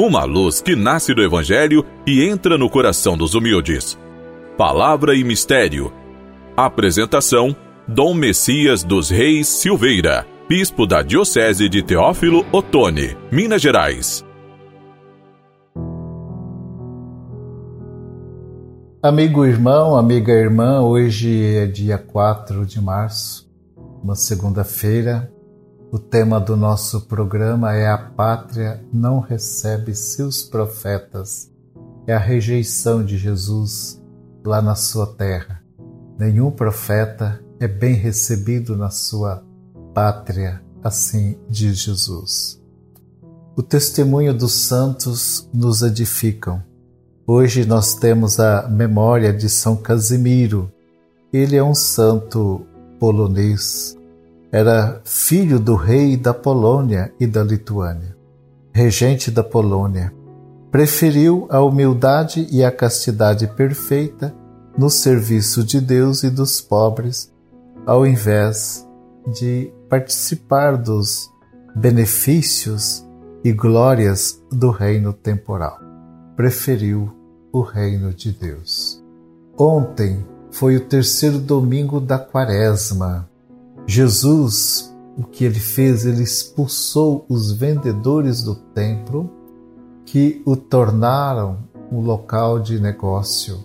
uma luz que nasce do Evangelho e entra no coração dos humildes. Palavra e Mistério. Apresentação: Dom Messias dos Reis Silveira, Bispo da Diocese de Teófilo Otoni, Minas Gerais. Amigo irmão, amiga irmã, hoje é dia 4 de março, uma segunda-feira. O tema do nosso programa é A Pátria não recebe seus profetas. É a rejeição de Jesus lá na sua terra. Nenhum profeta é bem recebido na sua pátria, assim diz Jesus. O testemunho dos santos nos edificam. Hoje nós temos a memória de São Casimiro. Ele é um santo polonês era filho do rei da Polônia e da Lituânia, regente da Polônia. Preferiu a humildade e a castidade perfeita no serviço de Deus e dos pobres, ao invés de participar dos benefícios e glórias do reino temporal. Preferiu o reino de Deus. Ontem foi o terceiro domingo da quaresma Jesus, o que ele fez, ele expulsou os vendedores do templo que o tornaram um local de negócio.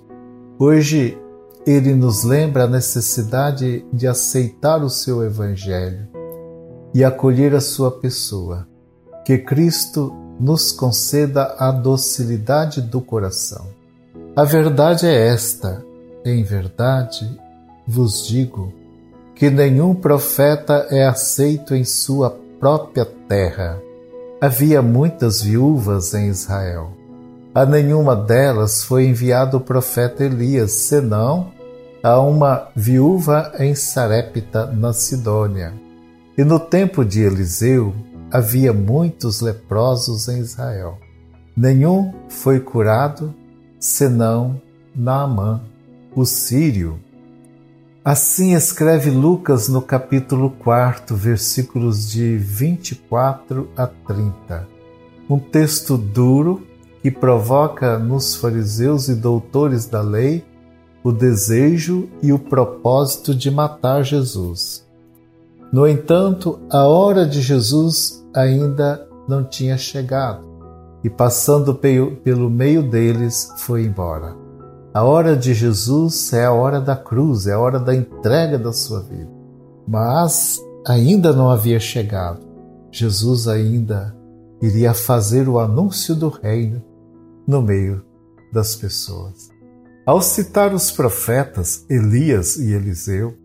Hoje, ele nos lembra a necessidade de aceitar o seu evangelho e acolher a sua pessoa. Que Cristo nos conceda a docilidade do coração. A verdade é esta: em verdade vos digo que nenhum profeta é aceito em sua própria terra. Havia muitas viúvas em Israel. A nenhuma delas foi enviado o profeta Elias, senão a uma viúva em Sarepta, na Sidônia. E no tempo de Eliseu havia muitos leprosos em Israel. Nenhum foi curado, senão Naamã, o sírio, Assim escreve Lucas no capítulo 4, versículos de 24 a 30. Um texto duro que provoca nos fariseus e doutores da lei o desejo e o propósito de matar Jesus. No entanto, a hora de Jesus ainda não tinha chegado e, passando pelo meio deles, foi embora. A hora de Jesus é a hora da cruz, é a hora da entrega da sua vida. Mas ainda não havia chegado. Jesus ainda iria fazer o anúncio do reino no meio das pessoas. Ao citar os profetas Elias e Eliseu,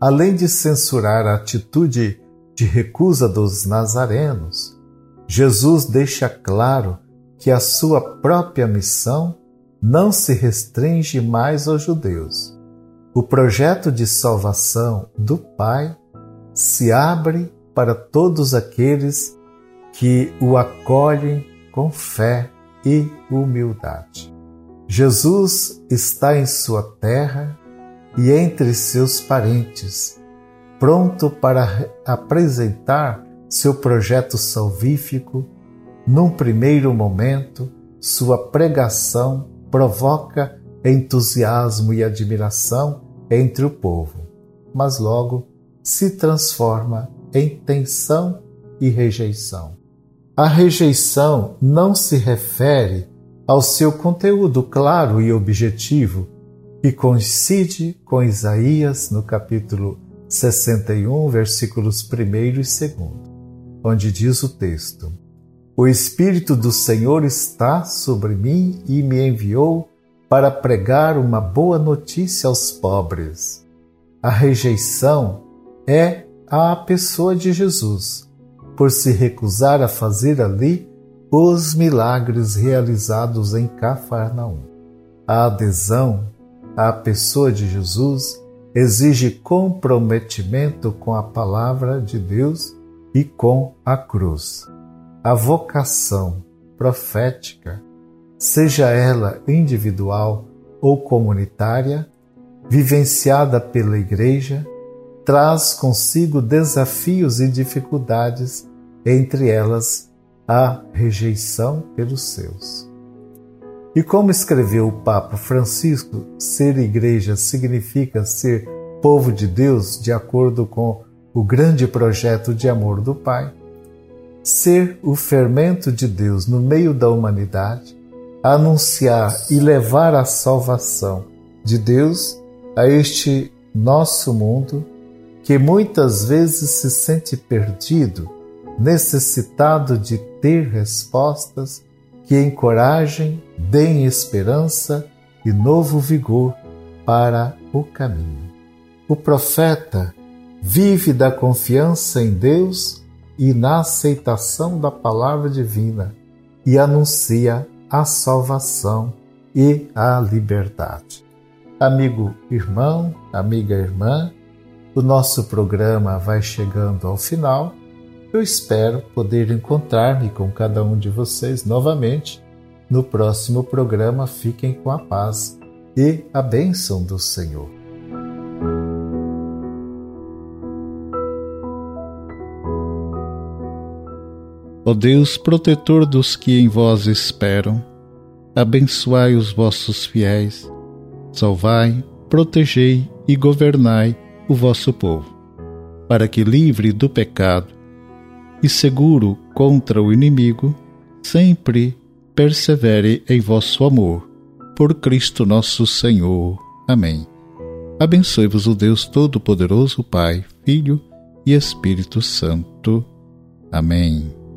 além de censurar a atitude de recusa dos nazarenos, Jesus deixa claro que a sua própria missão não se restringe mais aos judeus. O projeto de salvação do Pai se abre para todos aqueles que o acolhem com fé e humildade. Jesus está em sua terra e entre seus parentes, pronto para apresentar seu projeto salvífico. Num primeiro momento, sua pregação provoca entusiasmo e admiração entre o povo, mas logo se transforma em tensão e rejeição. A rejeição não se refere ao seu conteúdo claro e objetivo, que coincide com Isaías no capítulo 61, versículos 1 e 2, onde diz o texto: o Espírito do Senhor está sobre mim e me enviou para pregar uma boa notícia aos pobres. A rejeição é à pessoa de Jesus, por se recusar a fazer ali os milagres realizados em Cafarnaum. A adesão à pessoa de Jesus exige comprometimento com a palavra de Deus e com a cruz a vocação profética, seja ela individual ou comunitária, vivenciada pela Igreja, traz consigo desafios e dificuldades, entre elas a rejeição pelos seus. E como escreveu o Papa Francisco, ser igreja significa ser povo de Deus de acordo com o grande projeto de amor do Pai. Ser o fermento de Deus no meio da humanidade, anunciar e levar a salvação de Deus a este nosso mundo que muitas vezes se sente perdido, necessitado de ter respostas que encorajem, deem esperança e novo vigor para o caminho. O profeta vive da confiança em Deus e na aceitação da palavra divina e anuncia a salvação e a liberdade. Amigo irmão, amiga irmã, o nosso programa vai chegando ao final. Eu espero poder encontrar-me com cada um de vocês novamente no próximo programa. Fiquem com a paz e a bênção do Senhor. Ó Deus, protetor dos que em vós esperam, abençoai os vossos fiéis, salvai, protegei e governai o vosso povo, para que, livre do pecado e seguro contra o inimigo, sempre persevere em vosso amor. Por Cristo nosso Senhor. Amém. Abençoe-vos o Deus Todo-Poderoso, Pai, Filho e Espírito Santo. Amém.